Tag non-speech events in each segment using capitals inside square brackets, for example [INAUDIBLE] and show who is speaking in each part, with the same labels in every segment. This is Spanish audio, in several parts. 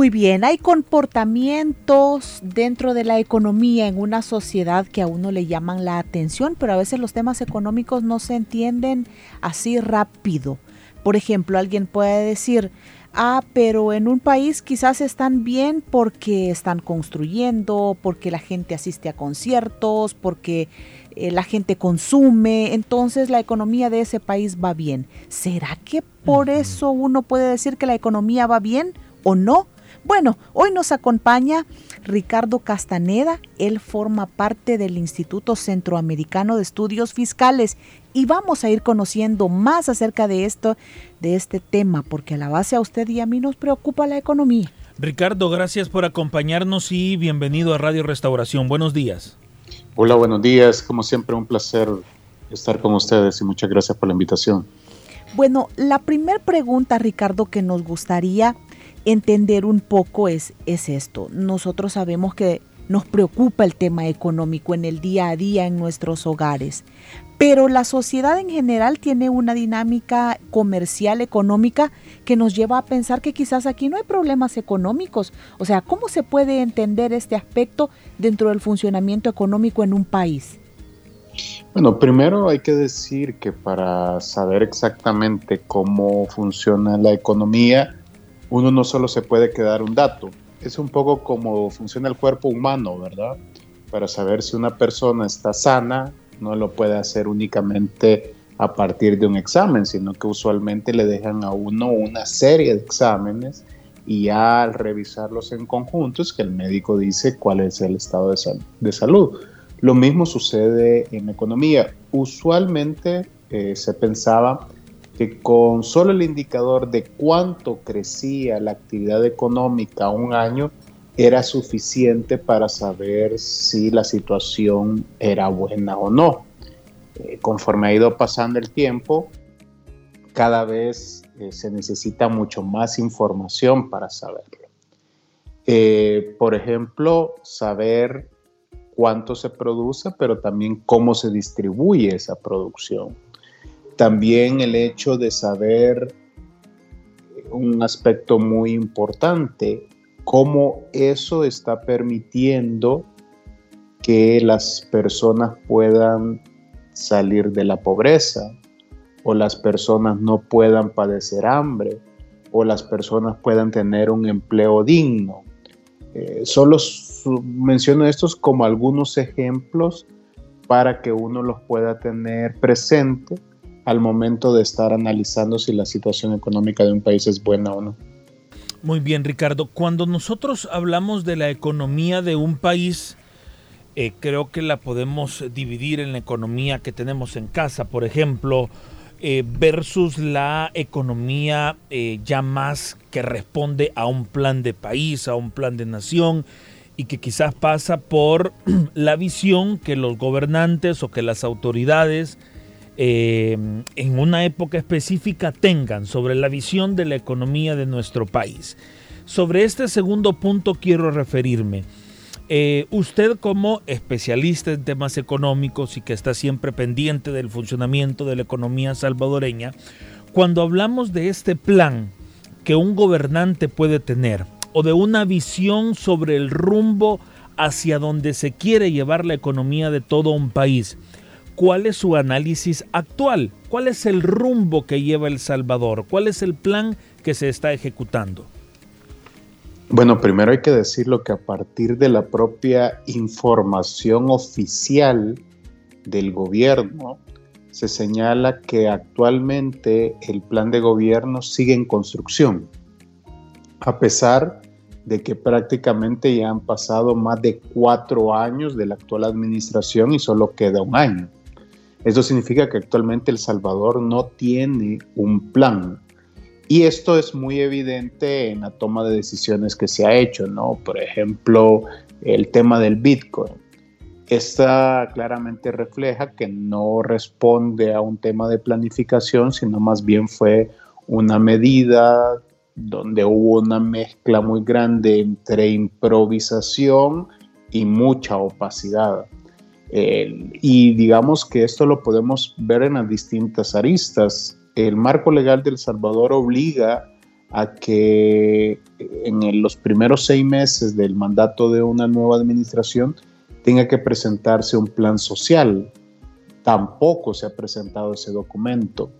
Speaker 1: Muy bien, hay comportamientos dentro de la economía en una sociedad que a uno le llaman la atención, pero a veces los temas económicos no se entienden así rápido. Por ejemplo, alguien puede decir, ah, pero en un país quizás están bien porque están construyendo, porque la gente asiste a conciertos, porque eh, la gente consume, entonces la economía de ese país va bien. ¿Será que por eso uno puede decir que la economía va bien o no? Bueno, hoy nos acompaña Ricardo Castaneda, él forma parte del Instituto Centroamericano de Estudios Fiscales y vamos a ir conociendo más acerca de esto, de este tema, porque a la base a usted y a mí nos preocupa la economía.
Speaker 2: Ricardo, gracias por acompañarnos y bienvenido a Radio Restauración. Buenos días.
Speaker 3: Hola, buenos días. Como siempre, un placer estar con ustedes y muchas gracias por la invitación.
Speaker 1: Bueno, la primera pregunta, Ricardo, que nos gustaría entender un poco es, es esto. Nosotros sabemos que nos preocupa el tema económico en el día a día en nuestros hogares, pero la sociedad en general tiene una dinámica comercial, económica, que nos lleva a pensar que quizás aquí no hay problemas económicos. O sea, ¿cómo se puede entender este aspecto dentro del funcionamiento económico en un país?
Speaker 3: Bueno, primero hay que decir que para saber exactamente cómo funciona la economía, uno no solo se puede quedar un dato, es un poco como funciona el cuerpo humano, ¿verdad? Para saber si una persona está sana, no lo puede hacer únicamente a partir de un examen, sino que usualmente le dejan a uno una serie de exámenes y al revisarlos en conjunto es que el médico dice cuál es el estado de, de salud. Lo mismo sucede en economía. Usualmente eh, se pensaba que con solo el indicador de cuánto crecía la actividad económica un año era suficiente para saber si la situación era buena o no. Eh, conforme ha ido pasando el tiempo, cada vez eh, se necesita mucho más información para saberlo. Eh, por ejemplo, saber cuánto se produce, pero también cómo se distribuye esa producción también el hecho de saber un aspecto muy importante, cómo eso está permitiendo que las personas puedan salir de la pobreza o las personas no puedan padecer hambre o las personas puedan tener un empleo digno. Eh, solo menciono estos como algunos ejemplos para que uno los pueda tener presente al momento de estar analizando si la situación económica de un país es buena o no.
Speaker 2: Muy bien, Ricardo. Cuando nosotros hablamos de la economía de un país, eh, creo que la podemos dividir en la economía que tenemos en casa, por ejemplo, eh, versus la economía eh, ya más que responde a un plan de país, a un plan de nación y que quizás pasa por [CLEARS THROAT] la visión que los gobernantes o que las autoridades eh, en una época específica tengan sobre la visión de la economía de nuestro país. Sobre este segundo punto quiero referirme. Eh, usted como especialista en temas económicos y que está siempre pendiente del funcionamiento de la economía salvadoreña, cuando hablamos de este plan que un gobernante puede tener o de una visión sobre el rumbo hacia donde se quiere llevar la economía de todo un país, cuál es su análisis actual, cuál es el rumbo que lleva El Salvador, cuál es el plan que se está ejecutando.
Speaker 3: Bueno, primero hay que decirlo que a partir de la propia información oficial del gobierno, se señala que actualmente el plan de gobierno sigue en construcción, a pesar de que prácticamente ya han pasado más de cuatro años de la actual administración y solo queda un año. Eso significa que actualmente El Salvador no tiene un plan. Y esto es muy evidente en la toma de decisiones que se ha hecho, ¿no? Por ejemplo, el tema del Bitcoin. Esta claramente refleja que no responde a un tema de planificación, sino más bien fue una medida donde hubo una mezcla muy grande entre improvisación y mucha opacidad. Y digamos que esto lo podemos ver en las distintas aristas. El marco legal del Salvador obliga a que en los primeros seis meses del mandato de una nueva administración tenga que presentarse un plan social. Tampoco se ha presentado ese documento.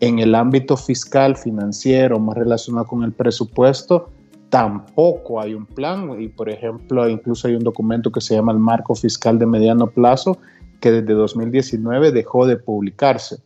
Speaker 3: En el ámbito fiscal, financiero, más relacionado con el presupuesto, tampoco hay un plan. Y por ejemplo, incluso hay un documento que se llama el Marco Fiscal de Mediano Plazo, que desde 2019 dejó de publicarse.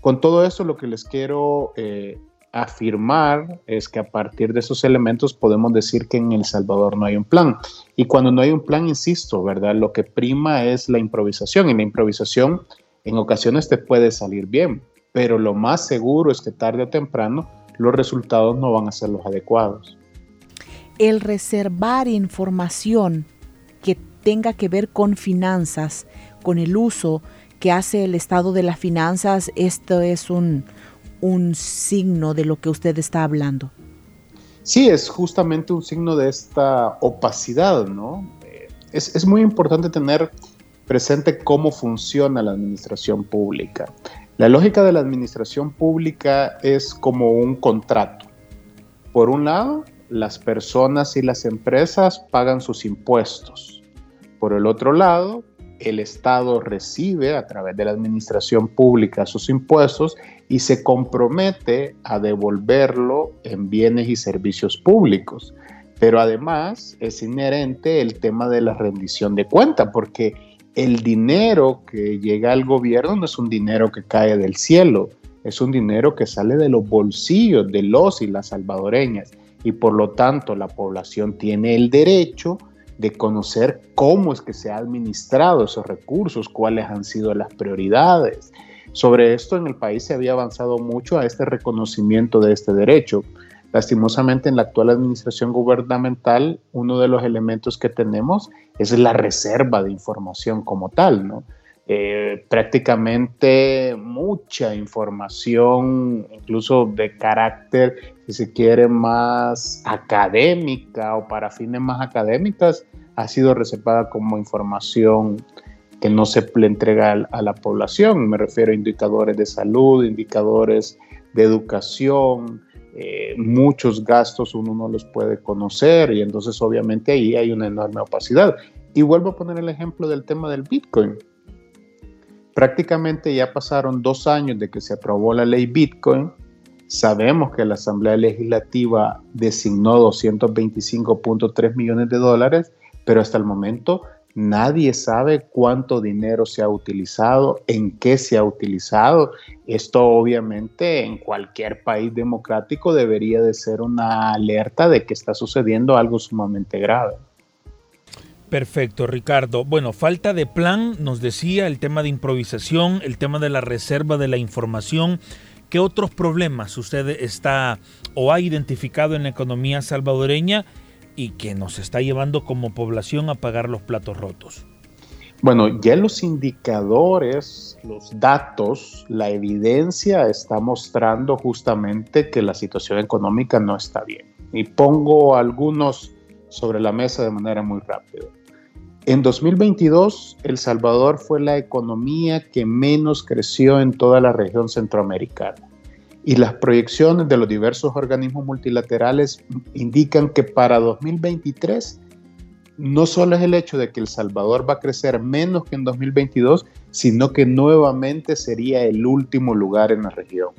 Speaker 3: Con todo esto, lo que les quiero eh, afirmar es que a partir de esos elementos podemos decir que en El Salvador no hay un plan. Y cuando no hay un plan, insisto, ¿verdad? Lo que prima es la improvisación y la improvisación en ocasiones te puede salir bien, pero lo más seguro es que tarde o temprano los resultados no van a ser los adecuados.
Speaker 1: El reservar información que tenga que ver con finanzas, con el uso que hace el estado de las finanzas, esto es un, un signo de lo que usted está hablando.
Speaker 3: Sí, es justamente un signo de esta opacidad, ¿no? Eh, es, es muy importante tener presente cómo funciona la administración pública. La lógica de la administración pública es como un contrato. Por un lado, las personas y las empresas pagan sus impuestos. Por el otro lado, el Estado recibe a través de la administración pública sus impuestos y se compromete a devolverlo en bienes y servicios públicos. Pero además es inherente el tema de la rendición de cuenta, porque el dinero que llega al gobierno no es un dinero que cae del cielo, es un dinero que sale de los bolsillos de los y las salvadoreñas. Y por lo tanto la población tiene el derecho de conocer cómo es que se ha administrado esos recursos, cuáles han sido las prioridades. Sobre esto en el país se había avanzado mucho a este reconocimiento de este derecho. Lastimosamente en la actual administración gubernamental, uno de los elementos que tenemos es la reserva de información como tal, ¿no? Eh, prácticamente mucha información, incluso de carácter, si se quiere, más académica o para fines más académicas, ha sido reservada como información que no se le entrega a la población. Me refiero a indicadores de salud, indicadores de educación, eh, muchos gastos uno no los puede conocer y entonces obviamente ahí hay una enorme opacidad. Y vuelvo a poner el ejemplo del tema del Bitcoin. Prácticamente ya pasaron dos años de que se aprobó la ley Bitcoin. Sabemos que la Asamblea Legislativa designó 225.3 millones de dólares, pero hasta el momento nadie sabe cuánto dinero se ha utilizado, en qué se ha utilizado. Esto obviamente en cualquier país democrático debería de ser una alerta de que está sucediendo algo sumamente grave.
Speaker 2: Perfecto, Ricardo. Bueno, falta de plan, nos decía, el tema de improvisación, el tema de la reserva de la información. ¿Qué otros problemas usted está o ha identificado en la economía salvadoreña y que nos está llevando como población a pagar los platos rotos?
Speaker 3: Bueno, ya los indicadores, los datos, la evidencia está mostrando justamente que la situación económica no está bien. Y pongo algunos sobre la mesa de manera muy rápida. En 2022, El Salvador fue la economía que menos creció en toda la región centroamericana. Y las proyecciones de los diversos organismos multilaterales indican que para 2023 no solo es el hecho de que El Salvador va a crecer menos que en 2022, sino que nuevamente sería el último lugar en la región.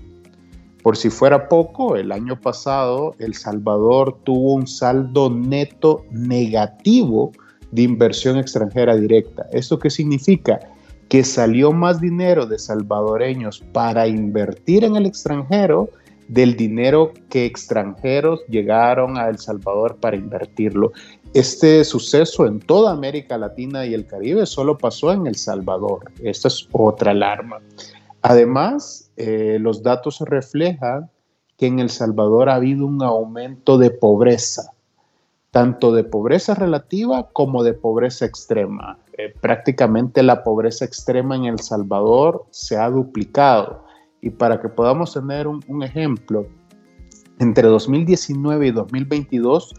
Speaker 3: Por si fuera poco, el año pasado El Salvador tuvo un saldo neto negativo de inversión extranjera directa. ¿Esto qué significa? Que salió más dinero de salvadoreños para invertir en el extranjero del dinero que extranjeros llegaron a El Salvador para invertirlo. Este suceso en toda América Latina y el Caribe solo pasó en El Salvador. Esta es otra alarma. Además, eh, los datos reflejan que en El Salvador ha habido un aumento de pobreza, tanto de pobreza relativa como de pobreza extrema. Eh, prácticamente la pobreza extrema en El Salvador se ha duplicado. Y para que podamos tener un, un ejemplo, entre 2019 y 2022,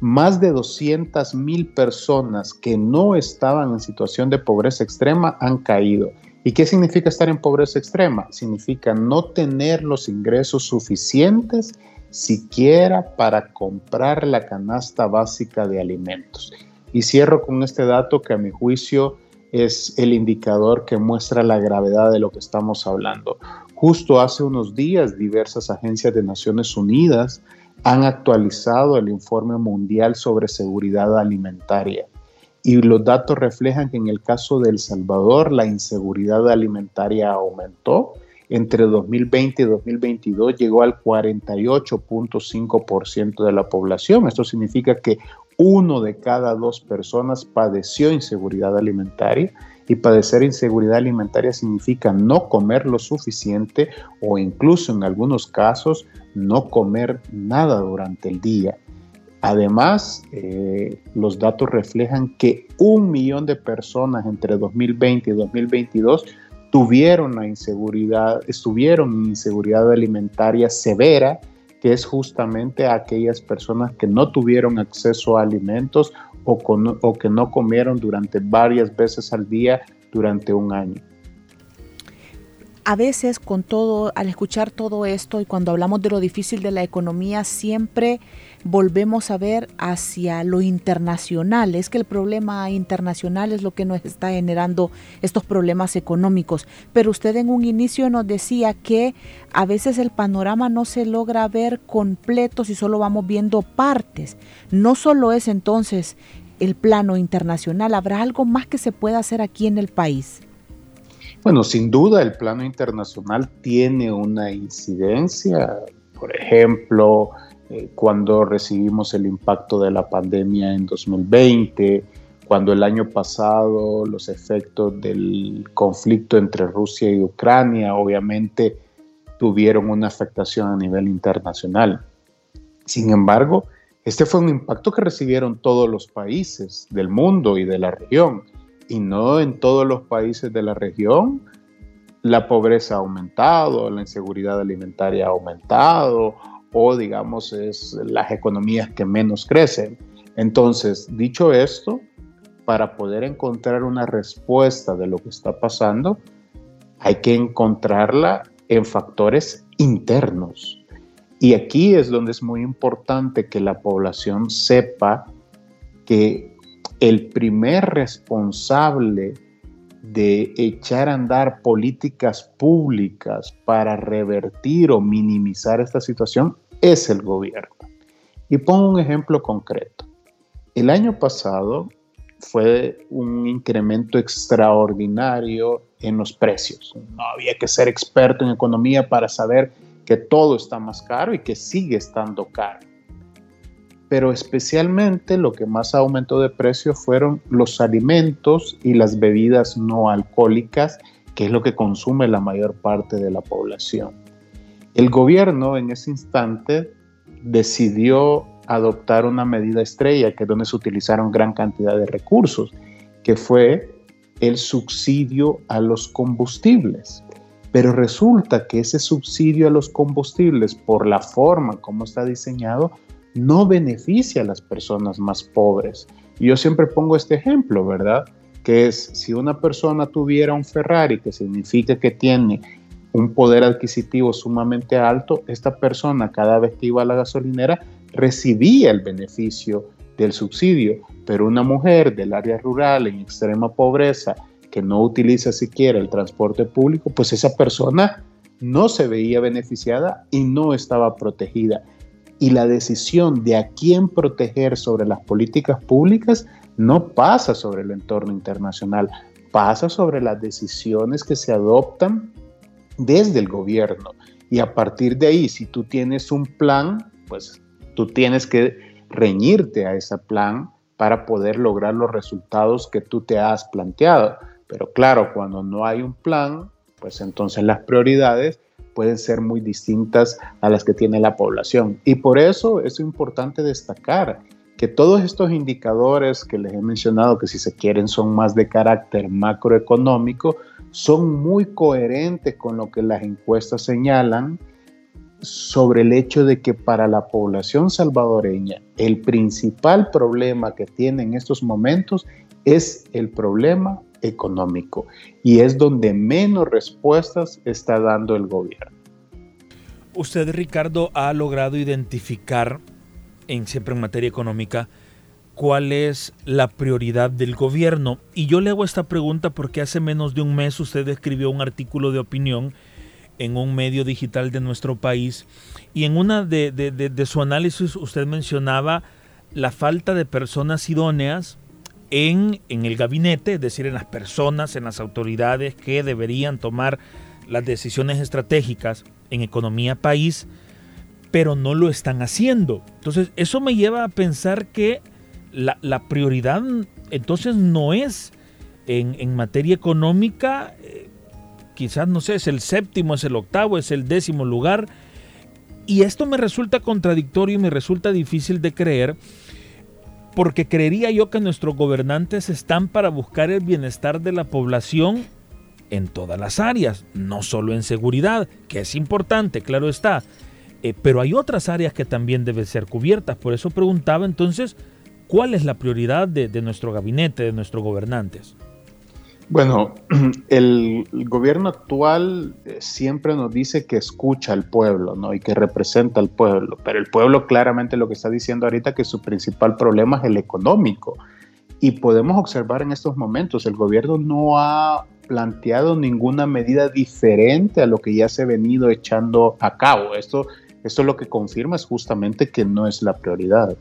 Speaker 3: más de 200 mil personas que no estaban en situación de pobreza extrema han caído. ¿Y qué significa estar en pobreza extrema? Significa no tener los ingresos suficientes siquiera para comprar la canasta básica de alimentos. Y cierro con este dato que a mi juicio es el indicador que muestra la gravedad de lo que estamos hablando. Justo hace unos días diversas agencias de Naciones Unidas han actualizado el informe mundial sobre seguridad alimentaria y los datos reflejan que en el caso de El Salvador la inseguridad alimentaria aumentó. Entre 2020 y 2022 llegó al 48.5% de la población. Esto significa que uno de cada dos personas padeció inseguridad alimentaria y padecer inseguridad alimentaria significa no comer lo suficiente o incluso en algunos casos no comer nada durante el día. Además, eh, los datos reflejan que un millón de personas entre 2020 y 2022 tuvieron la inseguridad, estuvieron en inseguridad alimentaria severa, que es justamente aquellas personas que no tuvieron acceso a alimentos o, o que no comieron durante varias veces al día durante un año
Speaker 1: a veces con todo, al escuchar todo esto y cuando hablamos de lo difícil de la economía, siempre volvemos a ver hacia lo internacional. Es que el problema internacional es lo que nos está generando estos problemas económicos. Pero usted en un inicio nos decía que a veces el panorama no se logra ver completo si solo vamos viendo partes. No solo es entonces el plano internacional, habrá algo más que se pueda hacer aquí en el país.
Speaker 3: Bueno, sin duda el plano internacional tiene una incidencia. Por ejemplo, eh, cuando recibimos el impacto de la pandemia en 2020, cuando el año pasado los efectos del conflicto entre Rusia y Ucrania obviamente tuvieron una afectación a nivel internacional. Sin embargo, este fue un impacto que recibieron todos los países del mundo y de la región y no en todos los países de la región la pobreza ha aumentado, la inseguridad alimentaria ha aumentado o digamos es las economías que menos crecen. Entonces, dicho esto, para poder encontrar una respuesta de lo que está pasando, hay que encontrarla en factores internos. Y aquí es donde es muy importante que la población sepa que el primer responsable de echar a andar políticas públicas para revertir o minimizar esta situación es el gobierno. Y pongo un ejemplo concreto. El año pasado fue un incremento extraordinario en los precios. No había que ser experto en economía para saber que todo está más caro y que sigue estando caro pero especialmente lo que más aumentó de precio fueron los alimentos y las bebidas no alcohólicas, que es lo que consume la mayor parte de la población. El gobierno en ese instante decidió adoptar una medida estrella, que es donde se utilizaron gran cantidad de recursos, que fue el subsidio a los combustibles. Pero resulta que ese subsidio a los combustibles, por la forma como está diseñado, no beneficia a las personas más pobres. yo siempre pongo este ejemplo, ¿verdad? Que es si una persona tuviera un Ferrari, que significa que tiene un poder adquisitivo sumamente alto, esta persona cada vez que iba a la gasolinera recibía el beneficio del subsidio, pero una mujer del área rural en extrema pobreza que no utiliza siquiera el transporte público, pues esa persona no se veía beneficiada y no estaba protegida y la decisión de a quién proteger sobre las políticas públicas no pasa sobre el entorno internacional, pasa sobre las decisiones que se adoptan desde el gobierno. Y a partir de ahí, si tú tienes un plan, pues tú tienes que reñirte a ese plan para poder lograr los resultados que tú te has planteado. Pero claro, cuando no hay un plan, pues entonces las prioridades pueden ser muy distintas a las que tiene la población. Y por eso es importante destacar que todos estos indicadores que les he mencionado, que si se quieren son más de carácter macroeconómico, son muy coherentes con lo que las encuestas señalan sobre el hecho de que para la población salvadoreña el principal problema que tiene en estos momentos es el problema económico y es donde menos respuestas está dando el gobierno.
Speaker 2: Usted, Ricardo, ha logrado identificar, en siempre en materia económica, cuál es la prioridad del gobierno. Y yo le hago esta pregunta porque hace menos de un mes usted escribió un artículo de opinión en un medio digital de nuestro país y en una de, de su análisis usted mencionaba la falta de personas idóneas en, el gabinete, es decir, en las personas, en las autoridades que deberían tomar las decisiones estratégicas en economía país, pero no lo están haciendo. Entonces, eso me lleva a pensar que la, prioridad entonces no es en, materia económica, eh, quizás no sé, es el séptimo, es el octavo, es el décimo lugar. Y esto me resulta contradictorio y me resulta difícil de creer porque creería yo que nuestros gobernantes están para buscar el bienestar de la población en todas las áreas, no solo en seguridad, que es importante, claro está, eh, pero hay otras áreas que también deben ser cubiertas. Por eso preguntaba entonces, ¿cuál es la prioridad de, de nuestro gabinete, de nuestros gobernantes?
Speaker 3: Bueno, [CLEARS THROAT] el, gobierno actual eh, siempre nos dice que escucha al pueblo, ¿no? Y que representa al pueblo, pero el pueblo claramente lo que está diciendo ahorita que su principal problema es el económico. Y podemos observar en estos momentos, el gobierno no ha planteado ninguna medida diferente a lo que ya se ha venido echando a cabo. Esto, esto lo que confirma es justamente que no es la prioridad.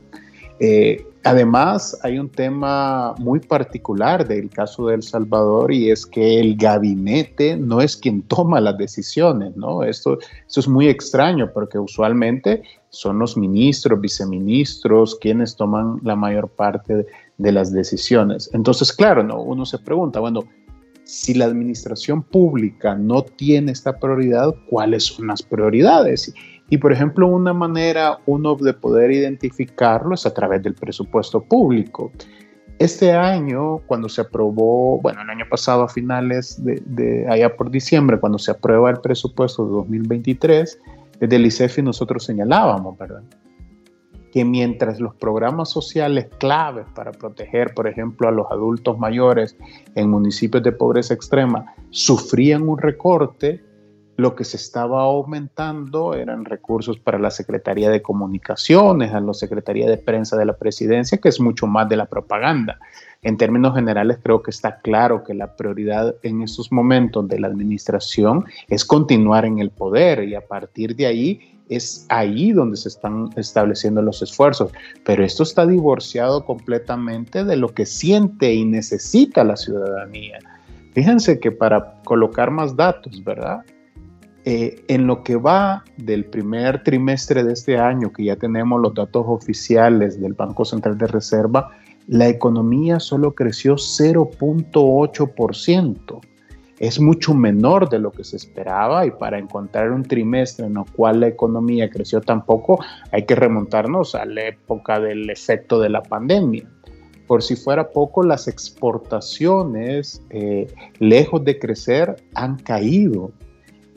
Speaker 3: Eh, además, hay un tema muy particular del caso de El Salvador y es que el gabinete no es quien toma las decisiones, ¿no? Esto, es muy extraño porque usualmente son los ministros, viceministros quienes toman la mayor parte de, las decisiones. Entonces, claro, ¿no? uno se pregunta, bueno, si la administración pública no tiene esta prioridad, ¿cuáles son las prioridades? Y por ejemplo, una manera uno de poder identificarlo es a través del presupuesto público. Este año, cuando se aprobó, bueno, el año pasado a finales de, allá por diciembre, cuando se aprueba el presupuesto de 2023, desde el ICEFI nosotros señalábamos, ¿verdad? Que mientras los programas sociales claves para proteger, por ejemplo, a los adultos mayores en municipios de pobreza extrema sufrían un recorte, lo que se estaba aumentando eran recursos para la Secretaría de Comunicaciones, a la Secretaría de Prensa de la Presidencia, que es mucho más de la propaganda. En términos generales, creo que está claro que la prioridad en estos momentos de la administración es continuar en el poder y a partir de ahí es ahí donde se están estableciendo los esfuerzos. Pero esto está divorciado completamente de lo que siente y necesita la ciudadanía. Fíjense que para colocar más datos, ¿verdad? Eh, en lo que va del primer trimestre de este año, que ya tenemos los datos oficiales del Banco Central de Reserva, la economía solo creció 0.8%. Es mucho menor de lo que se esperaba y para encontrar un trimestre en el cual la economía creció tan poco, hay que remontarnos a la época del efecto de la pandemia. Por si fuera poco, las exportaciones, eh, lejos de crecer, han caído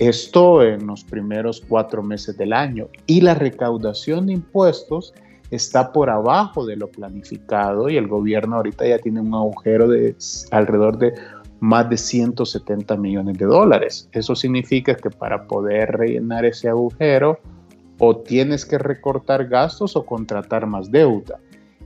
Speaker 3: esto en los primeros cuatro meses del año. Y la recaudación de impuestos está por abajo de lo planificado y el gobierno ahorita ya tiene un agujero de alrededor de más de 170 millones de dólares. Eso significa que para poder rellenar ese agujero o tienes que recortar gastos o contratar más deuda.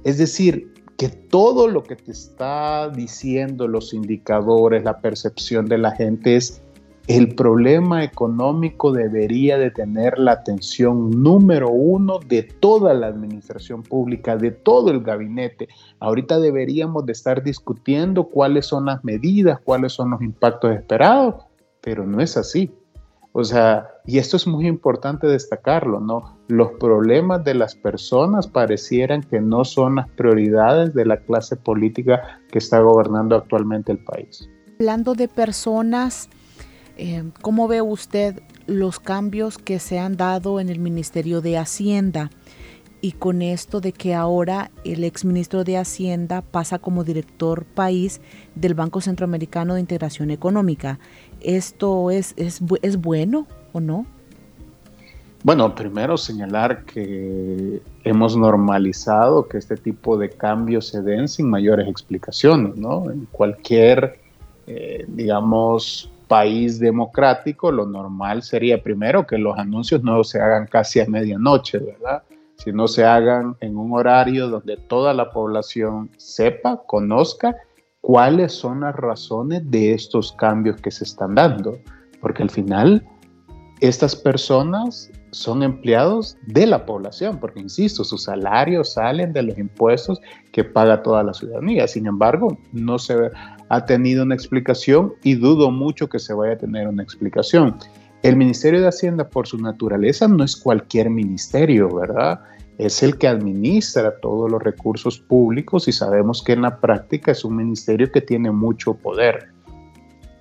Speaker 3: Es decir, que todo lo que te está diciendo los indicadores, la percepción de la gente es el problema económico debería de tener la atención número uno de toda la administración pública, de todo el gabinete. Ahorita deberíamos de estar discutiendo cuáles son las medidas, cuáles son los impactos esperados, pero no es así. O sea, y esto es muy importante destacarlo, ¿no? Los problemas de las personas parecieran que no son las prioridades de la clase política que está gobernando actualmente el país.
Speaker 1: Hablando de personas, eh, ¿cómo ve usted los cambios que se han dado en el Ministerio de Hacienda? y con esto de que ahora el exministro de Hacienda pasa como director país del Banco Centroamericano de Integración Económica. ¿Esto es, es, es bueno o no?
Speaker 3: Bueno, primero señalar que hemos normalizado que este tipo de cambios se den sin mayores explicaciones, ¿no? En cualquier, eh, digamos, país democrático, lo normal sería primero que los anuncios no se hagan casi a medianoche, ¿verdad? Si no se hagan en un horario donde toda la población sepa, conozca cuáles son las razones de estos cambios que se están dando. Porque al final, estas personas son empleados de la población, porque insisto, sus salarios salen de los impuestos que paga toda la ciudadanía. Sin embargo, no se ha tenido una explicación y dudo mucho que se vaya a tener una explicación. El Ministerio de Hacienda, por su naturaleza, no es cualquier ministerio, ¿verdad? es el que administra todos los recursos públicos y sabemos que en la práctica es un ministerio que tiene mucho poder.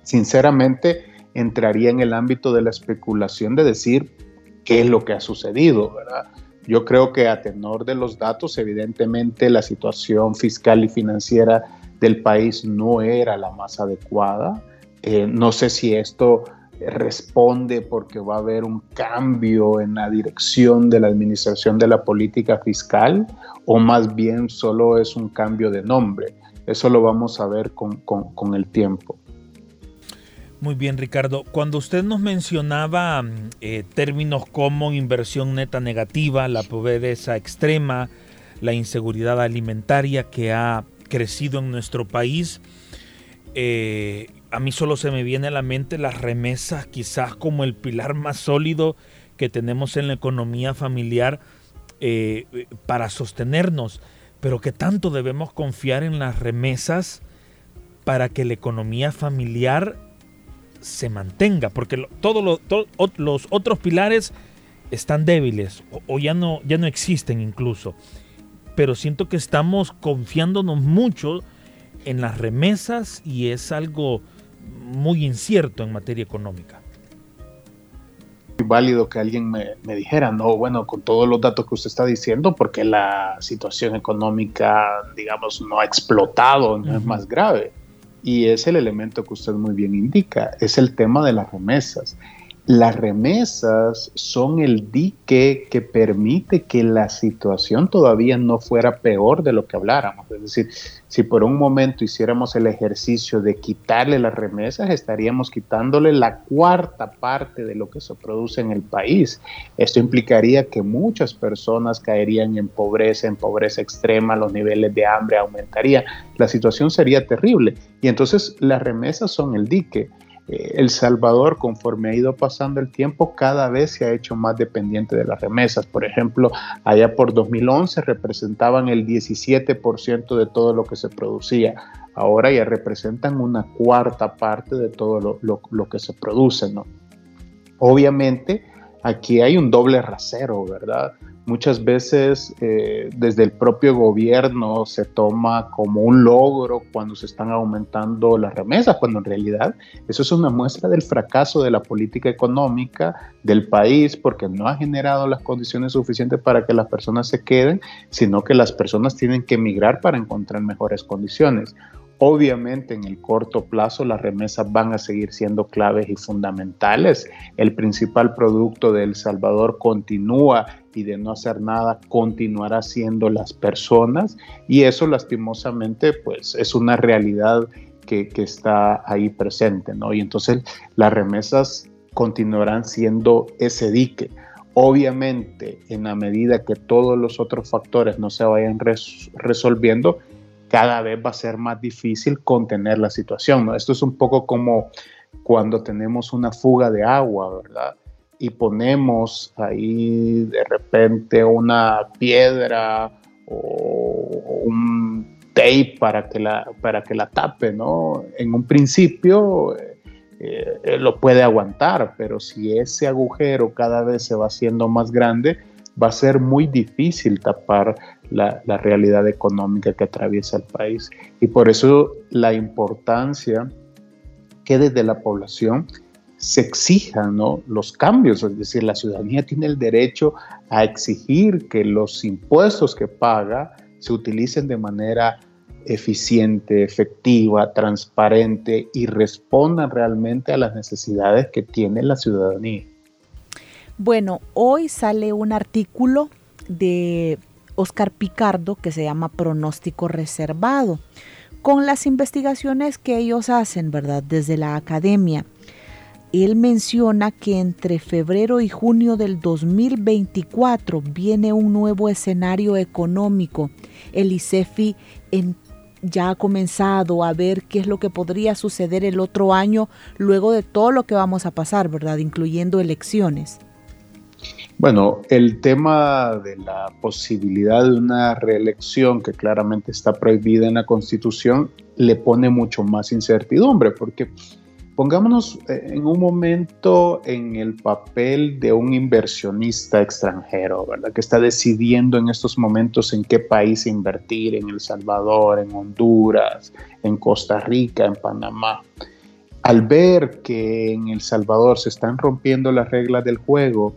Speaker 3: Sinceramente, entraría en el ámbito de la especulación de decir qué es lo que ha sucedido, ¿verdad? Yo creo que a tenor de los datos, evidentemente la situación fiscal y financiera del país no era la más adecuada. Eh, no sé si esto responde porque va a haber un cambio en la dirección de la administración de la política fiscal o más bien solo es un cambio de nombre. Eso lo vamos a ver con, el tiempo.
Speaker 2: Muy bien, Ricardo. Cuando usted nos mencionaba eh, términos como inversión neta negativa, la pobreza extrema, la inseguridad alimentaria que ha crecido en nuestro país, eh, a mí solo se me viene a la mente las remesas, quizás como el pilar más sólido que tenemos en la economía familiar eh, para sostenernos, pero que tanto debemos confiar en las remesas para que la economía familiar se mantenga, porque todos los otros pilares están débiles o, ya, no, ya no existen incluso, pero siento que estamos confiándonos mucho en las remesas y es algo muy incierto en materia económica.
Speaker 3: Válido que alguien me, dijera, no, bueno, con todos los datos que usted está diciendo, porque la situación económica, digamos, no ha explotado, no es más grave. Y es el elemento que usted muy bien indica, es el tema de las remesas. Las remesas son el dique que permite que la situación todavía no fuera peor de lo que habláramos. Es decir, si por un momento hiciéramos el ejercicio de quitarle las remesas, estaríamos quitándole la cuarta parte de lo que se produce en el país. Esto implicaría que muchas personas caerían en pobreza, en pobreza extrema, los niveles de hambre aumentarían. La situación sería terrible. Y entonces las remesas son el dique. Eh, el Salvador, conforme ha ido pasando el tiempo, cada vez se ha hecho más dependiente de las remesas. Por ejemplo, allá por 2011 representaban el 17% de todo lo que se producía. Ahora ya representan una cuarta parte de todo lo, que se produce. ¿no? Obviamente, aquí hay un doble rasero, ¿verdad? muchas veces eh, desde el propio gobierno se toma como un logro cuando se están aumentando las remesas, cuando en realidad eso es una muestra del fracaso de la política económica del país porque no ha generado las condiciones suficientes para que las personas se queden, sino que las personas tienen que emigrar para encontrar mejores condiciones. Obviamente en el corto plazo las remesas van a seguir siendo claves y fundamentales. El principal producto de El Salvador continúa y de no hacer nada continuará siendo las personas y eso lastimosamente pues es una realidad que, está ahí presente, ¿no? Y entonces las remesas continuarán siendo ese dique. Obviamente, en la medida que todos los otros factores no se vayan resolviendo, cada vez va a ser más difícil contener la situación. ¿no? Esto es un poco como cuando tenemos una fuga de agua, ¿verdad? Y ponemos ahí de repente una piedra o un tape para que la, para que la tape, ¿no? En un principio eh, lo puede aguantar, pero si ese agujero cada vez se va haciendo más grande, va a ser muy difícil tapar la, realidad económica que atraviesa el país. Y por eso la importancia que desde la población se exijan los cambios, es decir, la ciudadanía tiene el derecho a exigir que los impuestos que paga se utilicen de manera eficiente, efectiva, transparente y respondan realmente a las necesidades que tiene la ciudadanía.
Speaker 1: Bueno, hoy sale un artículo de Oscar Picardo que se llama Pronóstico Reservado, con las investigaciones que ellos hacen, ¿verdad? Desde la academia. Él menciona que entre febrero y junio del 2024 viene un nuevo escenario económico. El ICEFI ya ha comenzado a ver qué es lo que podría suceder el otro año luego de todo lo que vamos a pasar, ¿verdad? Incluyendo elecciones.
Speaker 3: Bueno, el tema de la posibilidad de una reelección que claramente está prohibida en la Constitución le pone mucho más incertidumbre porque pongámonos eh, en un momento en el papel de un inversionista extranjero, ¿verdad? Que está decidiendo en estos momentos en qué país invertir, en El Salvador, en Honduras, en Costa Rica, en Panamá. Al ver que en El Salvador se están rompiendo las reglas del juego,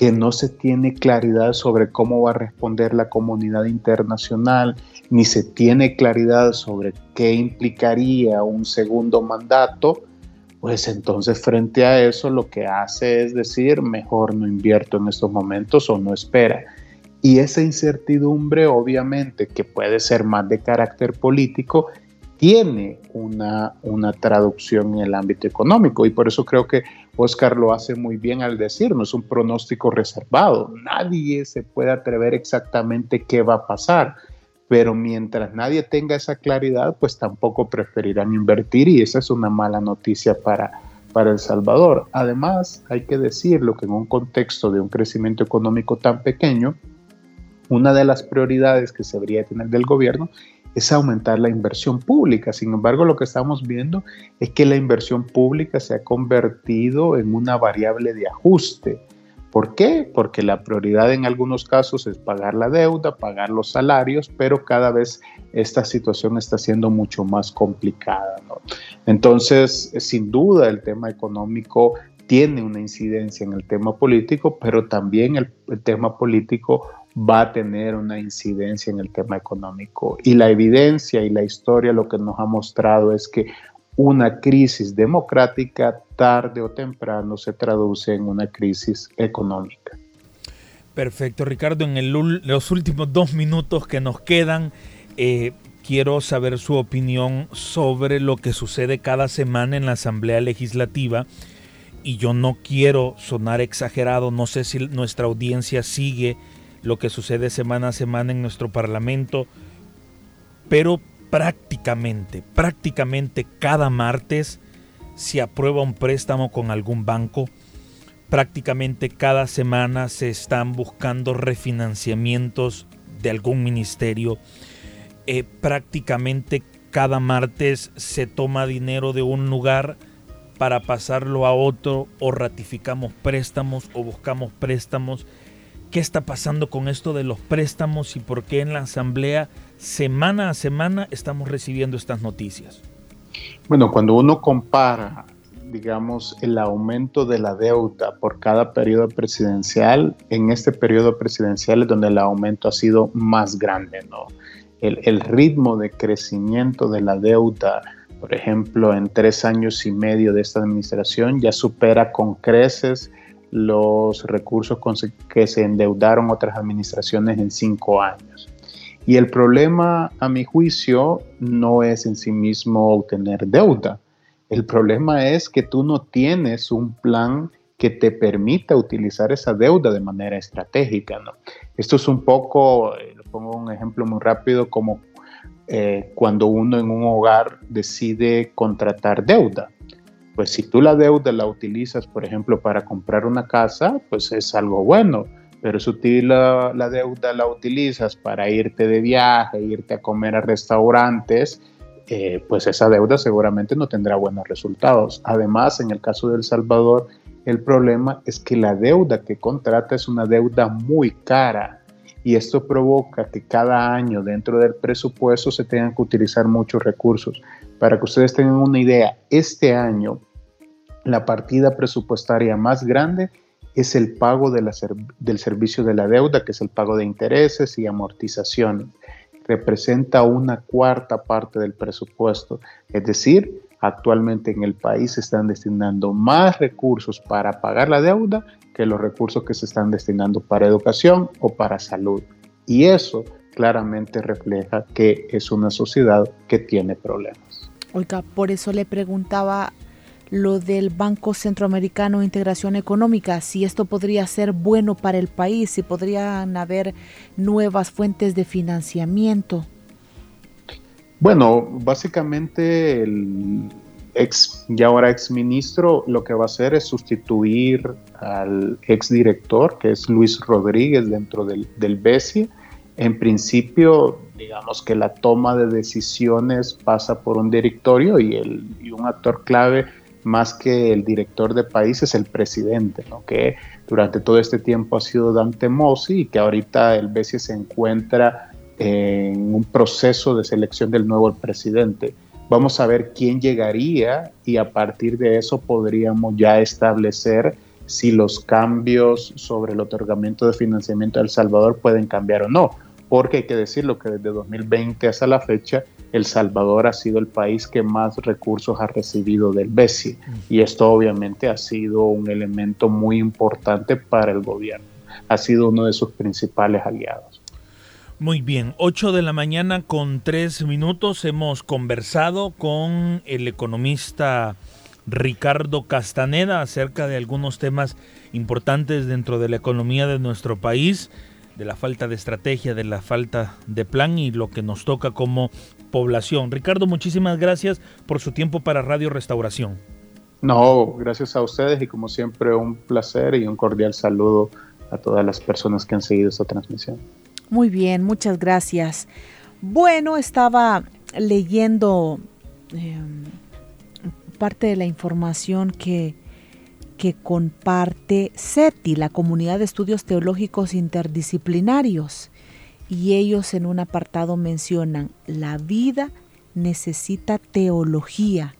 Speaker 3: que no se tiene claridad sobre cómo va a responder la comunidad internacional, ni se tiene claridad sobre qué implicaría un segundo mandato, pues entonces frente a eso lo que hace es decir, mejor no invierto en estos momentos o no espera. Y esa incertidumbre obviamente que puede ser más de carácter político, tiene una, una traducción en el ámbito económico y por eso creo que Oscar lo hace muy bien al decirnos, un pronóstico reservado. Nadie se puede atrever exactamente qué va a pasar, pero mientras nadie tenga esa claridad, pues tampoco preferirán invertir y esa es una mala noticia para, para El Salvador. Además, hay que decirlo que en un contexto de un crecimiento económico tan pequeño, una de las prioridades que se debería tener del gobierno es aumentar la inversión pública. Sin embargo, lo que estamos viendo es que la inversión pública se ha convertido en una variable de ajuste. ¿Por qué? Porque la prioridad en algunos casos es pagar la deuda, pagar los salarios, pero cada vez esta situación está siendo mucho más complicada. Entonces, sin duda, el tema económico tiene una incidencia en el tema político, pero también el, el tema político va a tener una incidencia en el tema económico. Y la evidencia y la historia lo que nos ha mostrado es que una crisis democrática tarde o temprano se traduce en una crisis económica.
Speaker 2: Perfecto, Ricardo. En los últimos dos minutos que nos quedan, eh, quiero saber su opinión sobre lo que sucede cada semana en la Asamblea Legislativa. Y yo no quiero sonar exagerado, no sé si nuestra audiencia sigue lo que sucede semana a semana en nuestro Parlamento, pero prácticamente, prácticamente cada martes se aprueba un préstamo con algún banco, prácticamente cada semana se están buscando refinanciamientos de algún ministerio, eh, prácticamente cada martes se toma dinero de un lugar para pasarlo a otro o ratificamos préstamos o buscamos préstamos qué está pasando con esto de los préstamos y por qué en la Asamblea semana a semana estamos recibiendo estas noticias.
Speaker 3: Bueno, cuando uno compara, digamos, el aumento de la deuda por cada periodo presidencial, en este periodo presidencial es donde el aumento ha sido más grande, ¿no? El, el ritmo de crecimiento de la deuda, por ejemplo, en tres años y medio de esta administración ya supera con creces los recursos que se endeudaron otras administraciones en cinco años. Y el problema, a mi juicio, no es en sí mismo obtener deuda. El problema es que tú no tienes un plan que te permita utilizar esa deuda de manera estratégica. ¿no? Esto es un poco, eh, pongo un ejemplo muy rápido, como eh, cuando uno en un hogar decide contratar deuda pues si tú la deuda la utilizas, por ejemplo, para comprar una casa, pues es algo bueno. Pero si tú la, la deuda la utilizas para irte de viaje, irte a comer a restaurantes, eh, pues esa deuda seguramente no tendrá buenos resultados. Además, en el caso de El Salvador, el problema es que la deuda que contrata es una deuda muy cara y esto provoca que cada año dentro del presupuesto se tengan que utilizar muchos recursos. Para que ustedes tengan una idea, este año la partida presupuestaria más grande es el pago del servicio de la deuda, que es el pago de intereses y amortizaciones. Representa una cuarta parte del presupuesto. Es decir, actualmente en el país se están destinando más recursos para pagar la deuda que los recursos que se están destinando para educación o para salud. Y eso claramente refleja que es una sociedad que tiene problemas.
Speaker 1: Oiga, por eso le preguntaba lo del Banco Centroamericano de Integración Económica, si esto podría ser bueno para el país, si podrían haber nuevas fuentes de financiamiento.
Speaker 3: Bueno, básicamente el ex, ya ahora ex ministro, lo que va a hacer es sustituir al ex director, que es Luis Rodríguez dentro del, del BESI. En principio, digamos que la toma de decisiones pasa por un directorio y, el, y un actor clave más que el director de país es el presidente, ¿no? que durante todo este tiempo ha sido Dante Mossi y que ahorita el BESI se encuentra en un proceso de selección del nuevo presidente. Vamos a ver quién llegaría y a partir de eso podríamos ya establecer si los cambios sobre el otorgamiento de financiamiento de El Salvador pueden cambiar o no. Porque hay que decirlo que desde 2020 hasta la fecha el Salvador ha sido el país que más recursos ha recibido del BESI y esto obviamente ha sido un elemento muy importante para el gobierno. Ha sido uno de sus principales aliados.
Speaker 2: Muy bien, 8 de la mañana con 3 minutos hemos conversado con el economista Ricardo Castaneda acerca de algunos temas importantes dentro de la economía de nuestro país de la falta de estrategia, de la falta de plan y lo que nos toca como población. Ricardo, muchísimas gracias por su tiempo para Radio Restauración.
Speaker 3: No, gracias a ustedes y como siempre un placer y un cordial saludo a todas las personas que han seguido esta transmisión.
Speaker 1: Muy bien, muchas gracias. Bueno, estaba leyendo em, parte de la información que que comparte SETI, la Comunidad de Estudios Teológicos Interdisciplinarios. Y ellos en un apartado mencionan, la vida necesita teología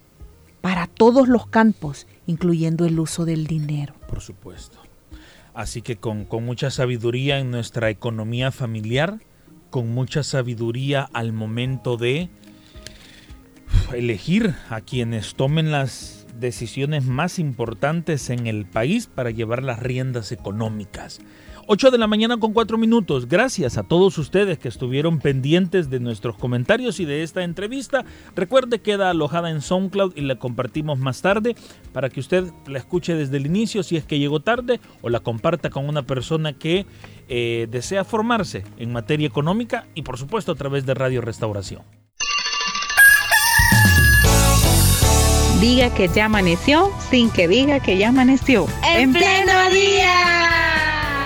Speaker 1: para todos los campos, incluyendo el uso del dinero.
Speaker 2: Por supuesto. Así que con, mucha sabiduría en nuestra economía familiar, con mucha sabiduría al momento de elegir a quienes tomen las decisiones más importantes en el país para llevar las riendas económicas. 8 de la mañana con 4 minutos. Gracias a todos ustedes que estuvieron pendientes de nuestros comentarios y de esta entrevista. Recuerde, queda alojada en SoundCloud y la compartimos más tarde para que usted la escuche desde el inicio si es que llegó tarde o la comparta con una persona que eh, desea formarse en materia económica y por supuesto a través de Radio Restauración.
Speaker 4: Diga que ya amaneció sin que diga que ya amaneció.
Speaker 5: En, pleno día.